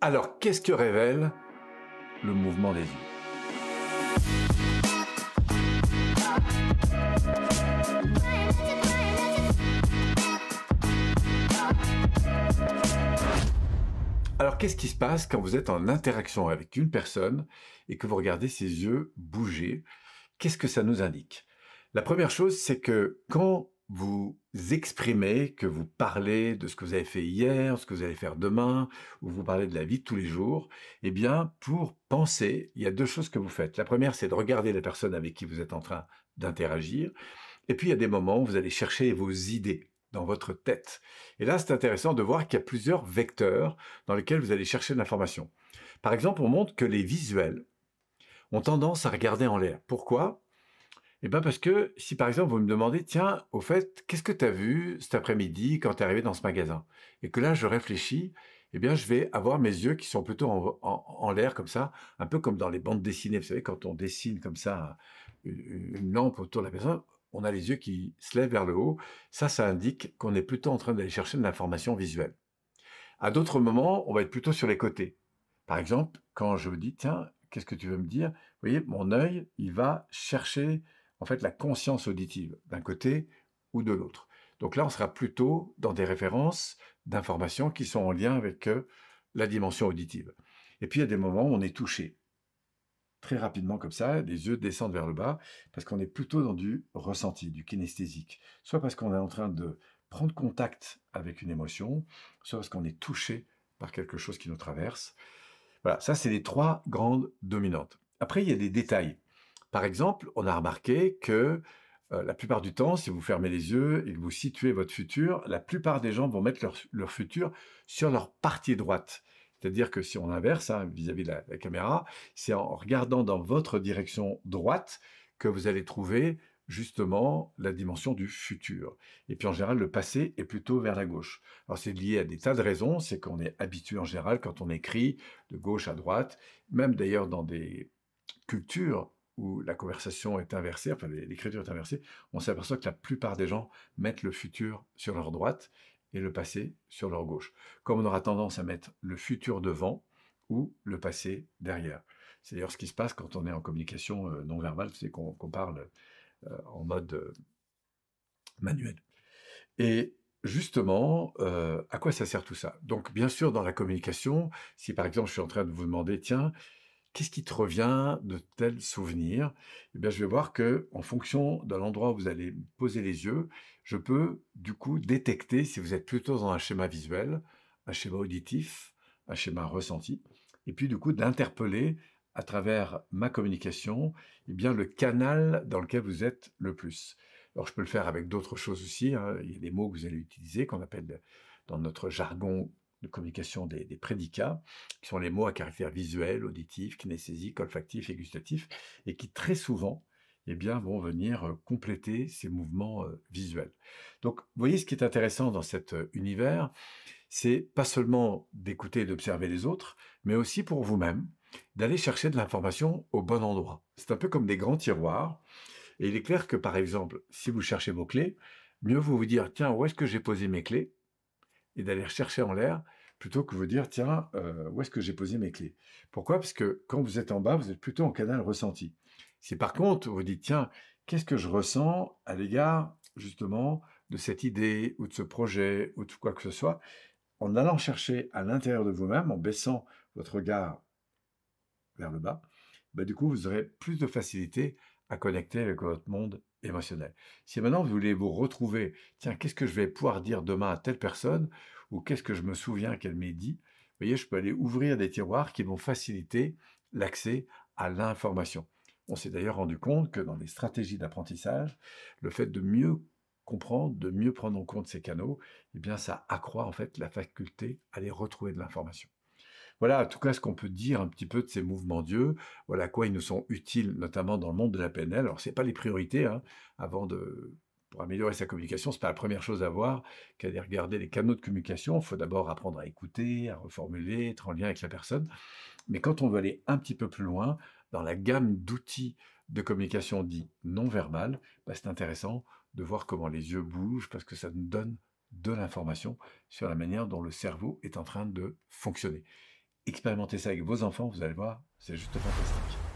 Alors, qu'est-ce que révèle le mouvement des yeux Alors, qu'est-ce qui se passe quand vous êtes en interaction avec une personne et que vous regardez ses yeux bouger? Qu'est-ce que ça nous indique? La première chose, c'est que quand vous exprimez, que vous parlez de ce que vous avez fait hier, ce que vous allez faire demain, ou vous parlez de la vie de tous les jours, eh bien, pour penser, il y a deux choses que vous faites. La première, c'est de regarder la personne avec qui vous êtes en train d'interagir. Et puis, il y a des moments où vous allez chercher vos idées dans votre tête. Et là, c'est intéressant de voir qu'il y a plusieurs vecteurs dans lesquels vous allez chercher de l'information. Par exemple, on montre que les visuels ont tendance à regarder en l'air. Pourquoi? Eh bien parce que si par exemple vous me demandez, tiens, au fait, qu'est-ce que tu as vu cet après-midi quand tu es arrivé dans ce magasin? Et que là, je réfléchis, eh bien je vais avoir mes yeux qui sont plutôt en, en l'air comme ça, un peu comme dans les bandes dessinées. Vous savez, quand on dessine comme ça une lampe autour de la personne, on a les yeux qui se lèvent vers le haut. Ça, ça indique qu'on est plutôt en train d'aller chercher de l'information visuelle. À d'autres moments, on va être plutôt sur les côtés. Par exemple, quand je vous dis, tiens, qu'est-ce que tu veux me dire? Vous voyez, mon œil, il va chercher en fait la conscience auditive d'un côté ou de l'autre. Donc là, on sera plutôt dans des références d'informations qui sont en lien avec euh, la dimension auditive. Et puis, il y a des moments où on est touché très rapidement comme ça, les yeux descendent vers le bas, parce qu'on est plutôt dans du ressenti, du kinesthésique. Soit parce qu'on est en train de prendre contact avec une émotion, soit parce qu'on est touché par quelque chose qui nous traverse. Voilà, ça c'est les trois grandes dominantes. Après, il y a des détails. Par exemple, on a remarqué que la plupart du temps, si vous fermez les yeux et que vous situez votre futur, la plupart des gens vont mettre leur, futur sur leur partie droite. C'est-à-dire que si on inverse hein, vis-à-vis de la, caméra, c'est en regardant dans votre direction droite que vous allez trouver justement la dimension du futur. Et puis en général, le passé est plutôt vers la gauche. Alors c'est lié à des tas de raisons, c'est qu'on est habitué en général quand on écrit de gauche à droite, même d'ailleurs dans des cultures où la conversation est inversée, enfin l'écriture est inversée, on s'aperçoit que la plupart des gens mettent le futur sur leur droite et le passé sur leur gauche. Comme on aura tendance à mettre le futur devant ou le passé derrière. C'est d'ailleurs ce qui se passe quand on est en communication euh, non verbale, c'est qu'on parle euh, en mode euh, manuel. Et justement, à quoi ça sert tout ça? Donc bien sûr, dans la communication, si par exemple je suis en train de vous demander, tiens, qu'est-ce qui te revient de tel souvenir Eh bien, je vais voir que, en fonction de l'endroit où vous allez poser les yeux, je peux du coup détecter si vous êtes plutôt dans un schéma visuel, un schéma auditif, un schéma ressenti, et puis du coup d'interpeller à travers ma communication, eh bien le canal dans lequel vous êtes le plus. Alors je peux le faire avec d'autres choses aussi. Hein. Il y a des mots que vous allez utiliser qu'on appelle dans notre jargon de communication des, prédicats, qui sont les mots à caractère visuel, auditif, kinesthésique, olfactif et gustatif, et qui très souvent eh bien, vont venir euh, compléter ces mouvements euh, visuels. Donc, vous voyez, ce qui est intéressant dans cet euh, univers, c'est pas seulement d'écouter et d'observer les autres, mais aussi pour vous-même, d'aller chercher de l'information au bon endroit. C'est un peu comme des grands tiroirs, et il est clair que, par exemple, si vous cherchez vos clés, mieux vaut vous dire, tiens, où est-ce que j'ai posé mes clés? Et d'aller chercher en l'air plutôt que vous dire tiens euh, où est-ce que j'ai posé mes clés? Pourquoi? Parce que quand vous êtes en bas, vous êtes plutôt en canal ressenti. Si par contre vous dites tiens qu'est-ce que je ressens à l'égard justement de cette idée ou de ce projet ou de quoi que ce soit, en allant chercher à l'intérieur de vous-même, en baissant votre regard vers le bas, bah, du coup vous aurez plus de facilité à connecter avec votre monde émotionnel. Si maintenant vous voulez vous retrouver, tiens, qu'est-ce que je vais pouvoir dire demain à telle personne, ou qu'est-ce que je me souviens qu'elle m'ait dit, vous voyez, je peux aller ouvrir des tiroirs qui vont faciliter l'accès à l'information. On s'est d'ailleurs rendu compte que dans les stratégies d'apprentissage, le fait de mieux comprendre, de mieux prendre en compte ces canaux, eh bien, ça accroît en fait la faculté à aller retrouver de l'information. Voilà, en tout cas, ce qu'on peut dire un petit peu de ces mouvements Dieu. Voilà à quoi ils nous sont utiles, notamment dans le monde de la PNL. Alors, c'est pas les priorités, hein, avant de, pour améliorer sa communication, c'est pas la première chose à voir qu'à regarder les canaux de communication. Il faut d'abord apprendre à écouter, à reformuler, être en lien avec la personne. Mais quand on veut aller un petit peu plus loin, dans la gamme d'outils de communication dit non verbal, bah, c'est intéressant de voir comment les yeux bougent parce que ça nous donne de l'information sur la manière dont le cerveau est en train de fonctionner. Expérimentez ça avec vos enfants, vous allez voir, c'est juste fantastique.